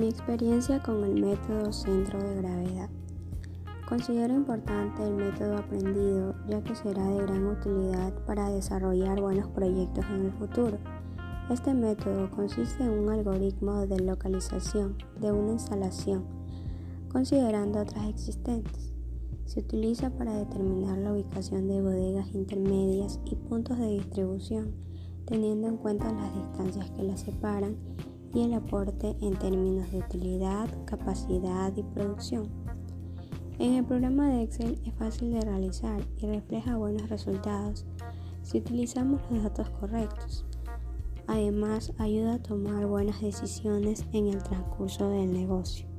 Mi experiencia con el método centro de gravedad. Considero importante el método aprendido ya que será de gran utilidad para desarrollar buenos proyectos en el futuro. Este método consiste en un algoritmo de localización de una instalación, considerando otras existentes. Se utiliza para determinar la ubicación de bodegas intermedias y puntos de distribución, teniendo en cuenta las distancias que las separan y el aporte en términos de utilidad, capacidad y producción. En el programa de Excel es fácil de realizar y refleja buenos resultados si utilizamos los datos correctos. Además, ayuda a tomar buenas decisiones en el transcurso del negocio.